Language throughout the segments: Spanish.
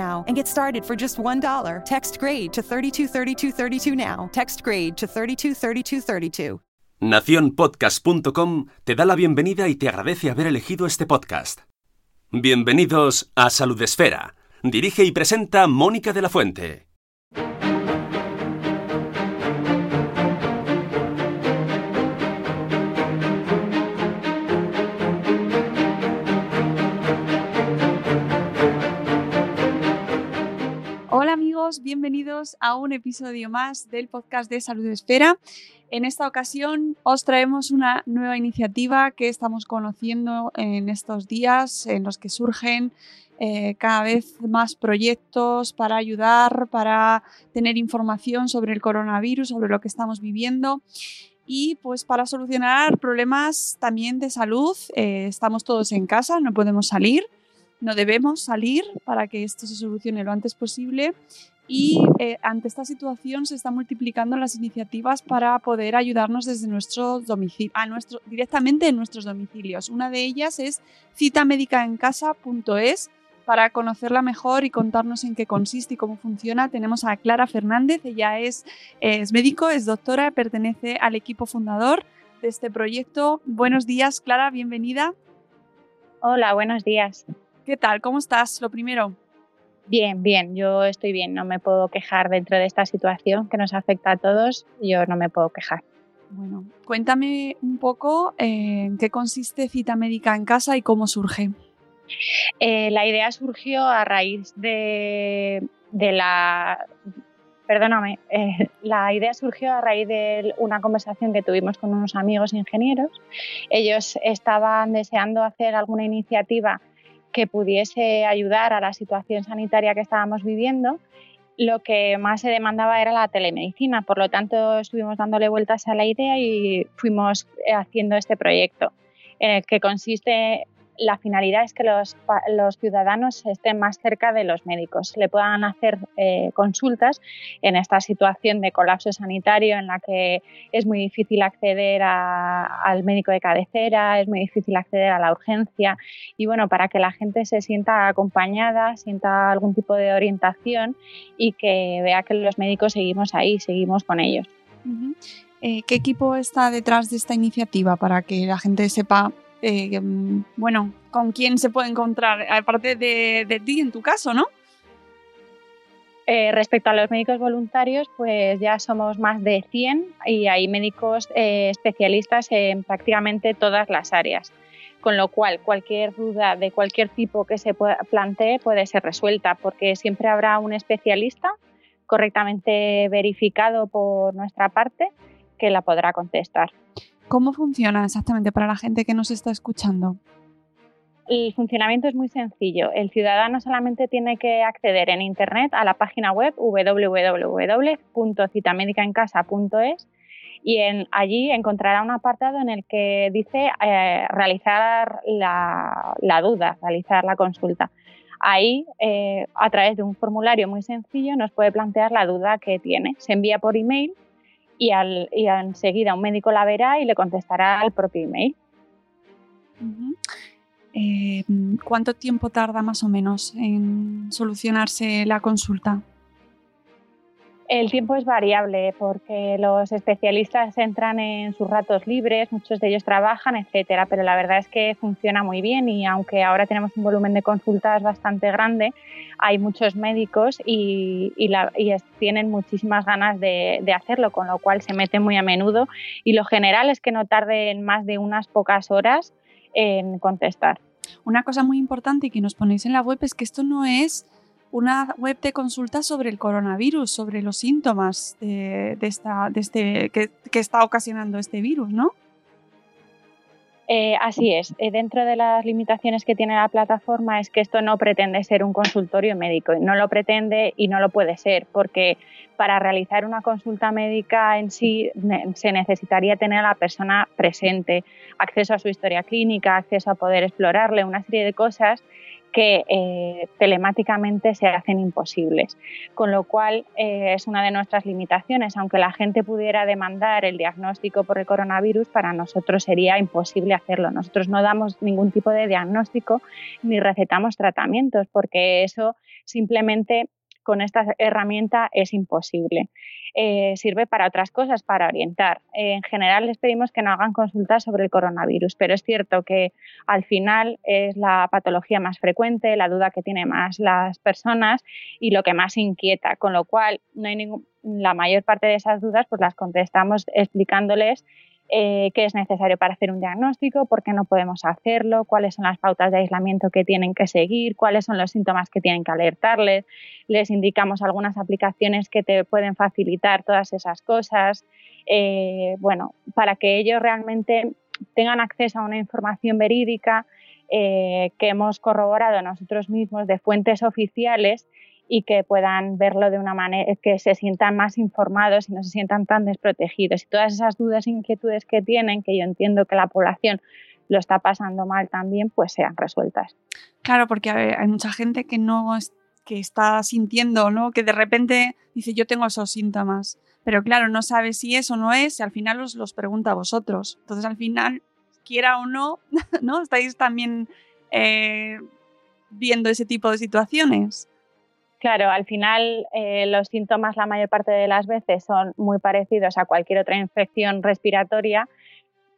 and get started for just $1. Text grade to 323232 now. Text grade to 323232. Naciónpodcast.com te da la bienvenida y te agradece haber elegido este podcast. Bienvenidos a Salud Esfera. Dirige y presenta Mónica de la Fuente. Bienvenidos a un episodio más del podcast de Salud Esfera. En esta ocasión os traemos una nueva iniciativa que estamos conociendo en estos días en los que surgen eh, cada vez más proyectos para ayudar, para tener información sobre el coronavirus, sobre lo que estamos viviendo y pues para solucionar problemas también de salud. Eh, estamos todos en casa, no podemos salir, no debemos salir para que esto se solucione lo antes posible y eh, ante esta situación se están multiplicando las iniciativas para poder ayudarnos desde nuestro domicilio, a nuestro, directamente en nuestros domicilios. Una de ellas es citamedicaencasa.es. Para conocerla mejor y contarnos en qué consiste y cómo funciona, tenemos a Clara Fernández. Ella es, es médico, es doctora, pertenece al equipo fundador de este proyecto. Buenos días, Clara, bienvenida. Hola, buenos días. ¿Qué tal? ¿Cómo estás? Lo primero. Bien, bien, yo estoy bien, no me puedo quejar dentro de esta situación que nos afecta a todos, yo no me puedo quejar. Bueno, cuéntame un poco eh, en qué consiste Cita Médica en Casa y cómo surge. Eh, la idea surgió a raíz de, de la... Perdóname, eh, la idea surgió a raíz de una conversación que tuvimos con unos amigos ingenieros. Ellos estaban deseando hacer alguna iniciativa que pudiese ayudar a la situación sanitaria que estábamos viviendo, lo que más se demandaba era la telemedicina. Por lo tanto, estuvimos dándole vueltas a la idea y fuimos haciendo este proyecto, que consiste la finalidad es que los, los, ciudadanos estén más cerca de los médicos, le puedan hacer eh, consultas en esta situación de colapso sanitario en la que es muy difícil acceder al médico de cabecera, es muy difícil acceder a la urgencia y bueno, para que la gente se sienta acompañada, sienta algún tipo de orientación y que vea que los médicos seguimos ahí, seguimos con ellos. Eh, ¿Qué equipo está detrás de esta iniciativa para que la gente sepa eh, bueno, con quién se puede encontrar, aparte de, ti en tu caso, ¿no? Eh, respecto a los médicos voluntarios, pues ya somos más de 100 y hay médicos eh, especialistas en prácticamente todas las áreas. Con lo cual, cualquier duda de cualquier tipo que se plantee puede ser resuelta, porque siempre habrá un especialista correctamente verificado por nuestra parte que la podrá contestar. ¿Cómo funciona exactamente para la gente que nos está escuchando? El funcionamiento es muy sencillo. El ciudadano solamente tiene que acceder en Internet a la página web www.citamedicaencasa.es y allí encontrará un apartado en el que dice eh, realizar la, la, duda, realizar la consulta. Ahí, eh, a través de un formulario muy sencillo, nos puede plantear la duda que tiene. Se envía por email y, al, y enseguida un médico la verá y le contestará al propio email. Eh, ¿Cuánto tiempo tarda más o menos en solucionarse la consulta? El tiempo es variable porque los especialistas entran en sus ratos libres, muchos de ellos trabajan, etcétera, pero la verdad es que funciona muy bien y aunque ahora tenemos un volumen de consultas bastante grande, hay muchos médicos y, tienen muchísimas ganas de, de, hacerlo, con lo cual se mete muy a menudo y lo general es que no tarden más de unas pocas horas en contestar. Una cosa muy importante y que nos ponéis en la web es que esto no es una web de consulta sobre el coronavirus, sobre los síntomas de, esta, de este, que, está ocasionando este virus, ¿no? Eh, así es. Eh, dentro de las limitaciones que tiene la plataforma es que esto no pretende ser un consultorio médico. No lo pretende y no lo puede ser, porque para realizar una consulta médica en sí se necesitaría tener a la persona presente, acceso a su historia clínica, acceso a poder explorarle, una serie de cosas que eh, telemáticamente se hacen imposibles. Con lo cual eh, es una de nuestras limitaciones. Aunque la gente pudiera demandar el diagnóstico por el coronavirus, para nosotros sería imposible hacerlo. Nosotros no damos ningún tipo de diagnóstico ni recetamos tratamientos porque eso simplemente con esta herramienta es imposible. Eh, sirve para otras cosas, para orientar. en general les pedimos que no hagan consultas sobre el coronavirus, pero es cierto que al final es la patología más frecuente, la duda que tienen más las personas y lo que más inquieta, con lo cual no hay ningún, la mayor parte de esas dudas pues las contestamos explicándoles eh, qué es necesario para hacer un diagnóstico, por qué no podemos hacerlo, cuáles son las pautas de aislamiento que tienen que seguir, cuáles son los síntomas que tienen que alertarles. Les indicamos algunas aplicaciones que te pueden facilitar todas esas cosas. Eh, bueno, para que ellos realmente tengan acceso a una información verídica eh, que hemos corroborado nosotros mismos de fuentes oficiales y que puedan verlo de una manera que se sientan más informados y no se sientan tan desprotegidos. Y todas esas dudas e inquietudes que tienen, que yo entiendo que la población lo está pasando mal también, pues sean resueltas. Claro, porque hay mucha gente que no que está sintiendo, ¿no? Que de repente dice yo tengo esos síntomas, pero claro, no sabe si es o no es, y al final os los pregunta a vosotros. Entonces al final, quiera o no, ¿no? Estáis también eh, viendo ese tipo de situaciones. Claro, al final eh, los síntomas la mayor parte de las veces son muy parecidos a cualquier otra infección respiratoria.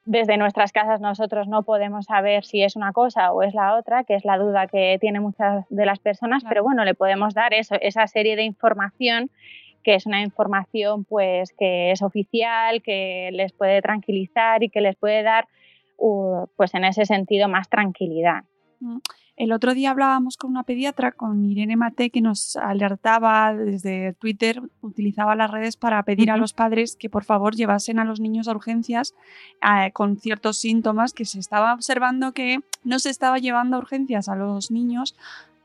Desde nuestras casas nosotros no podemos saber si es una cosa o es la otra, que es la duda que tienen muchas de las personas, pero bueno, le podemos dar eso, esa serie de información que es una información pues que es oficial, que les puede tranquilizar y que les puede dar pues en ese sentido más tranquilidad. Mm. El otro día hablábamos con una pediatra, con Irene Mate, que nos alertaba desde Twitter, utilizaba las redes para pedir a los padres que por favor llevasen a los niños a urgencias eh, con ciertos síntomas que se estaba observando que no se estaba llevando a urgencias a los niños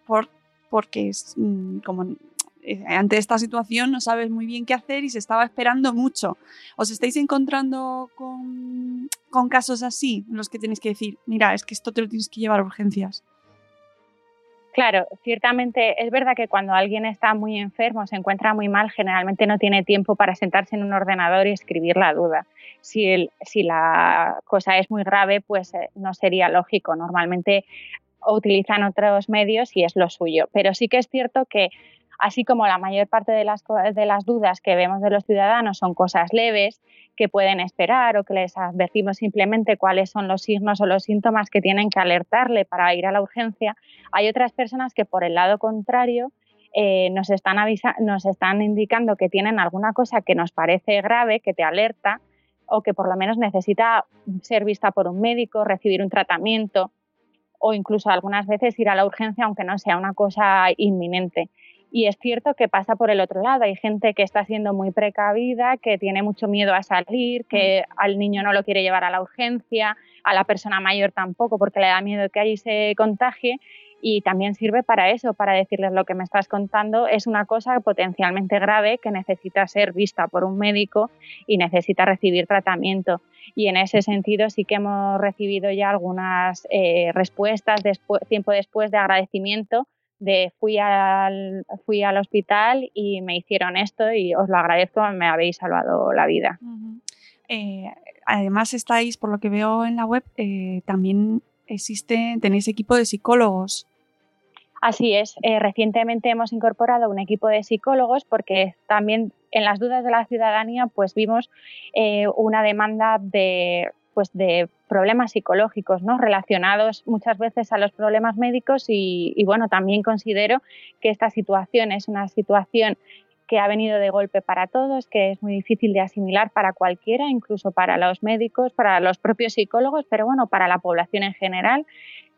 por, porque mm, como eh, ante esta situación no sabes muy bien qué hacer y se estaba esperando mucho. ¿Os estáis encontrando con, con casos así en los que tenéis que decir, mira, es que esto te lo tienes que llevar a urgencias? Claro, ciertamente es verdad que cuando alguien está muy enfermo, se encuentra muy mal, generalmente no tiene tiempo para sentarse en un ordenador y escribir la duda. Si, la cosa es muy grave, pues eh, no sería lógico. Normalmente utilizan otros medios y es lo suyo. Pero sí que es cierto que así como la mayor parte de las, de las dudas que vemos de los ciudadanos son cosas leves, que pueden esperar o que les advertimos simplemente cuáles son los signos o los síntomas que tienen que alertarle para ir a la urgencia, hay otras personas que por el lado contrario eh, nos, están nos están indicando que tienen alguna cosa que nos parece grave, que te alerta o que por lo menos necesita ser vista por un médico, recibir un tratamiento o incluso algunas veces ir a la urgencia aunque no sea una cosa inminente. Y es cierto que pasa por el otro lado. Hay gente que está siendo muy precavida, que tiene mucho miedo a salir, que mm. al niño no lo quiere llevar a la urgencia, a la persona mayor tampoco, porque le da miedo que allí se contagie. Y también sirve para eso, para decirles lo que me estás contando es una cosa potencialmente grave que necesita ser vista por un médico y necesita recibir tratamiento. Y en ese sentido sí que hemos recibido ya algunas eh, respuestas después, tiempo después de agradecimiento de fui al, fui al hospital y me hicieron esto y os lo agradezco, me habéis salvado la vida. Eh, además estáis, por lo que veo en la web, eh, también existe, tenéis equipo de psicólogos. Así es, eh, recientemente hemos incorporado un equipo de psicólogos porque también en las dudas de la ciudadanía pues vimos una demanda de pues de problemas psicológicos, ¿no? Relacionados muchas veces a los problemas médicos y, bueno, también considero que esta situación es una situación que ha venido de golpe para todos, que es muy difícil de asimilar para cualquiera, incluso para los médicos, para los propios psicólogos, pero bueno, para la población en general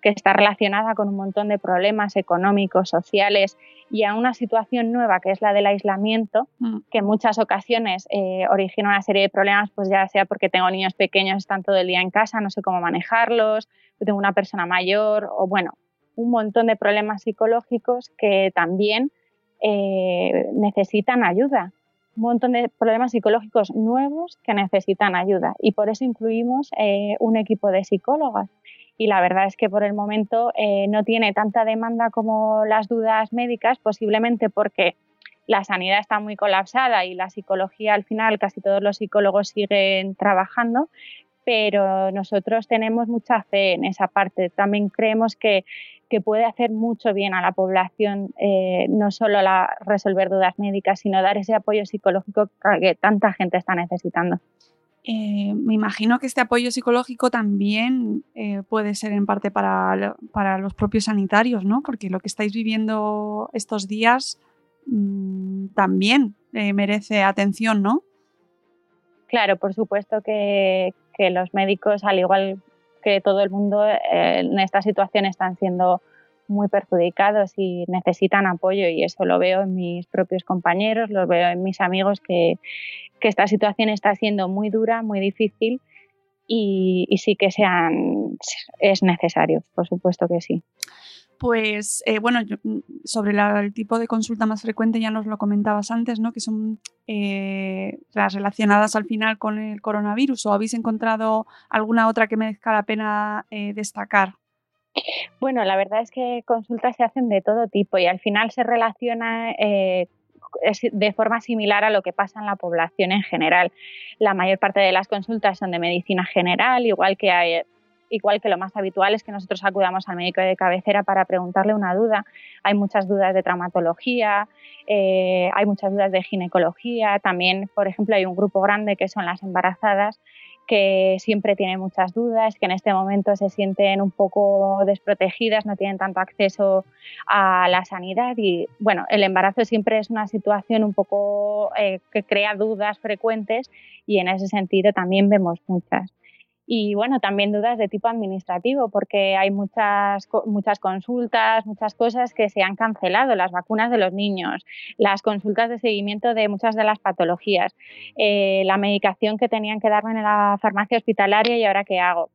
que está relacionada con un montón de problemas económicos, sociales y a una situación nueva que es la del aislamiento, mm. que en muchas ocasiones eh, origina una serie de problemas, pues ya sea porque tengo niños pequeños, están todo el día en casa, no sé cómo manejarlos, tengo una persona mayor o bueno, un montón de problemas psicológicos que también eh, necesitan ayuda. Un montón de problemas psicológicos nuevos que necesitan ayuda. Y por eso incluimos eh, un equipo de psicólogas y la verdad es que por el momento eh, no tiene tanta demanda como las dudas médicas, posiblemente porque la sanidad está muy colapsada y la psicología al final casi todos los psicólogos siguen trabajando, pero nosotros tenemos mucha fe en esa parte. También creemos que, puede hacer mucho bien a la población, eh, no solo la, resolver dudas médicas, sino dar ese apoyo psicológico que tanta gente está necesitando. Eh, me imagino que este apoyo psicológico también eh, puede ser en parte para, los propios sanitarios, ¿no? Porque lo que estáis viviendo estos días mm, también eh, merece atención, ¿no? Claro, por supuesto que, que, los médicos, al igual que todo el mundo, en esta situación están siendo muy perjudicados y necesitan apoyo y eso lo veo en mis propios compañeros, lo veo en mis amigos que, esta situación está siendo muy dura, muy difícil y, sí que sean, es necesario, por supuesto que sí. Pues eh, bueno, mm, sobre el tipo de consulta más frecuente ya nos lo comentabas antes, ¿no? Que son eh, las relacionadas al final con el coronavirus. ¿O habéis encontrado alguna otra que merezca la pena eh, destacar? Bueno, la verdad es que consultas se hacen de todo tipo y al final se relaciona eh, de forma similar a lo que pasa en la población en general. La mayor parte de las consultas son de medicina general, igual que hay, igual que lo más habitual es que nosotros acudamos al médico de cabecera para preguntarle una duda. Hay muchas dudas de traumatología, eh, hay muchas dudas de ginecología, también, por ejemplo, hay un grupo grande que son las embarazadas que siempre tienen muchas dudas, que en este momento se sienten un poco desprotegidas, no tienen tanto acceso a la sanidad y bueno, el embarazo siempre es una situación un poco eh, que crea dudas frecuentes y en ese sentido también vemos muchas. Y bueno, también dudas de tipo administrativo, porque hay muchas, muchas consultas, muchas cosas que se han cancelado, las vacunas de los niños, las consultas de seguimiento de muchas de las patologías, eh, la medicación que tenían que darme en la farmacia hospitalaria y ahora qué hago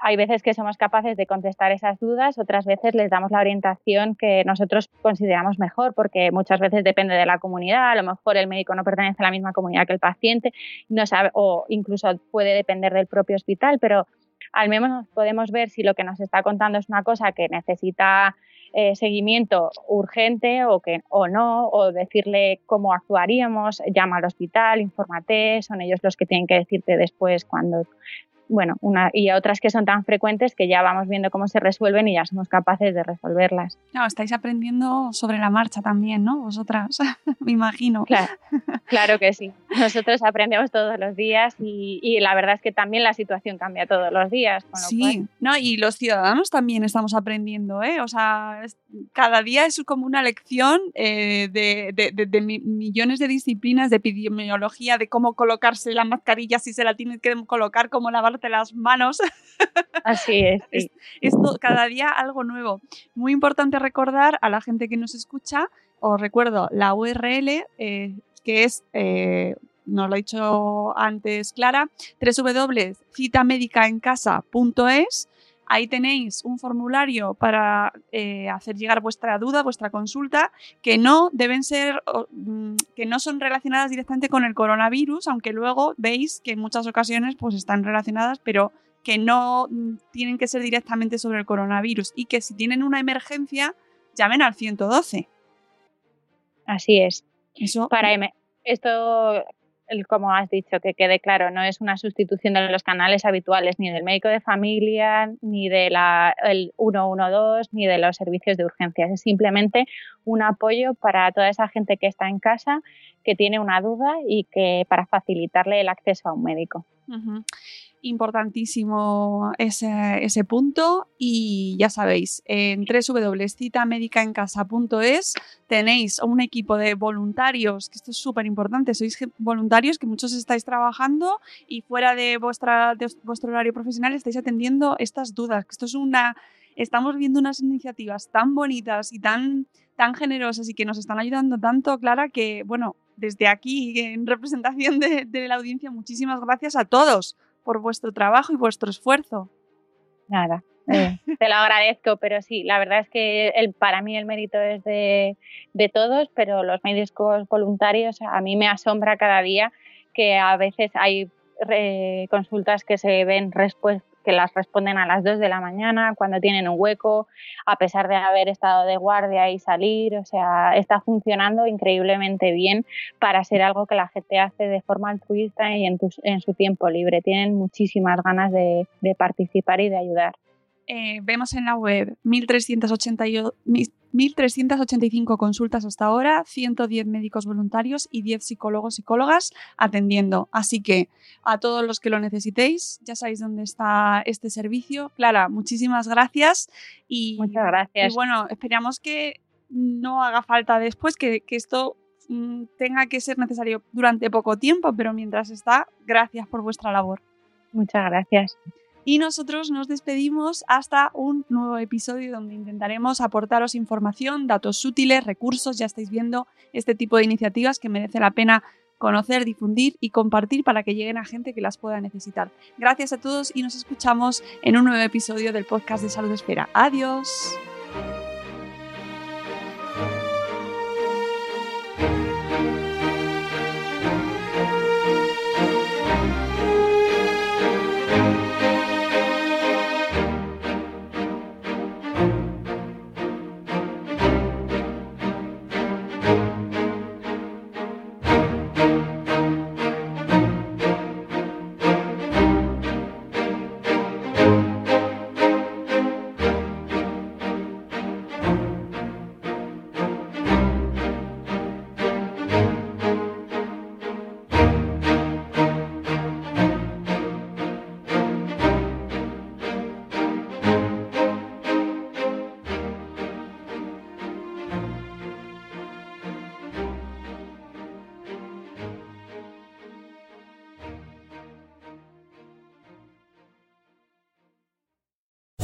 hay veces que somos capaces de contestar esas dudas, otras veces les damos la orientación que nosotros consideramos mejor, porque muchas veces depende de la comunidad, a lo mejor el médico no pertenece a la misma comunidad que el paciente, no sabe, o incluso puede depender del propio hospital, pero al menos podemos ver si lo que nos está contando es una cosa que necesita eh, seguimiento urgente o, que, o no, o decirle cómo actuaríamos, llama al hospital, infórmate, son ellos los que tienen que decirte después cuando bueno, una, y otras que son tan frecuentes que ya vamos viendo cómo se resuelven y ya somos capaces de resolverlas. Claro, estáis aprendiendo sobre la marcha también, ¿no? Vosotras, me imagino. Claro, claro que sí. Nosotros aprendemos todos los días y, la verdad es que también la situación cambia todos los días. sí, no, y los ciudadanos también estamos aprendiendo, ¿eh? O sea, cada día es como una lección eh, de, de, millones de disciplinas de epidemiología, de cómo colocarse la mascarilla, si se la tienes que colocar, cómo lavar las manos. Así es. Esto cada día algo nuevo. Muy importante recordar a la gente que nos escucha, os recuerdo la URL eh, que es, eh, nos lo ha dicho antes Clara, www.citamedicaencasa.es Ahí tenéis un formulario para eh, hacer llegar vuestra duda, vuestra consulta, que no deben ser, mm, que no son relacionadas directamente con el coronavirus, aunque luego veis que en muchas ocasiones pues están relacionadas, pero que no mm, tienen que ser directamente sobre el coronavirus y que si tienen una emergencia llamen al 112. Así es. Eso Para M- esto, como has dicho, que quede claro, no es una sustitución de los canales habituales, ni del médico de familia, ni del 112, ni de los servicios de urgencias. Es simplemente un apoyo para toda esa gente que está en casa, que tiene una duda y que para facilitarle el acceso a un médico. Importantísimo ese, ese punto y ya sabéis, en www.citamedicaencasa.es tenéis un equipo de voluntarios, que esto es súper importante, sois voluntarios que muchos estáis trabajando y fuera de, vuestra, vuestro horario profesional estáis atendiendo estas dudas, esto es una... Estamos viendo unas iniciativas tan bonitas y tan, tan generosas y que nos están ayudando tanto, Clara, que, bueno, desde aquí, en representación de la audiencia, muchísimas gracias a todos por vuestro trabajo y vuestro esfuerzo. Nada, eh, te lo agradezco, pero sí, la verdad es que el, para mí el mérito es de, de todos, pero los médicos voluntarios a mí me asombra cada día que a veces hay re- consultas que se ven respuestas que las responden a las 2 de la mañana cuando tienen un hueco, a pesar de haber estado de guardia y salir, o sea, está funcionando increíblemente bien para ser algo que la gente hace de forma altruista y en, tus- en su tiempo libre. Tienen muchísimas ganas de participar y de ayudar. Eh, vemos en la web 1388 1.385 consultas hasta ahora, 110 médicos voluntarios y 10 psicólogos psicólogas atendiendo. Así que a todos los que lo necesitéis, ya sabéis dónde está este servicio. Clara, muchísimas gracias y, Muchas gracias. y bueno, esperamos que no haga falta después, que, que esto mm, tenga que ser necesario durante poco tiempo, pero mientras está, gracias por vuestra labor. Muchas gracias. Y nosotros nos despedimos hasta un nuevo episodio donde intentaremos aportaros información, datos útiles, recursos. Ya estáis viendo este tipo de iniciativas que merece la pena conocer, difundir y compartir para que lleguen a gente que las pueda necesitar. Gracias a todos y nos escuchamos en un nuevo episodio del podcast de Salud Esfera. Adiós.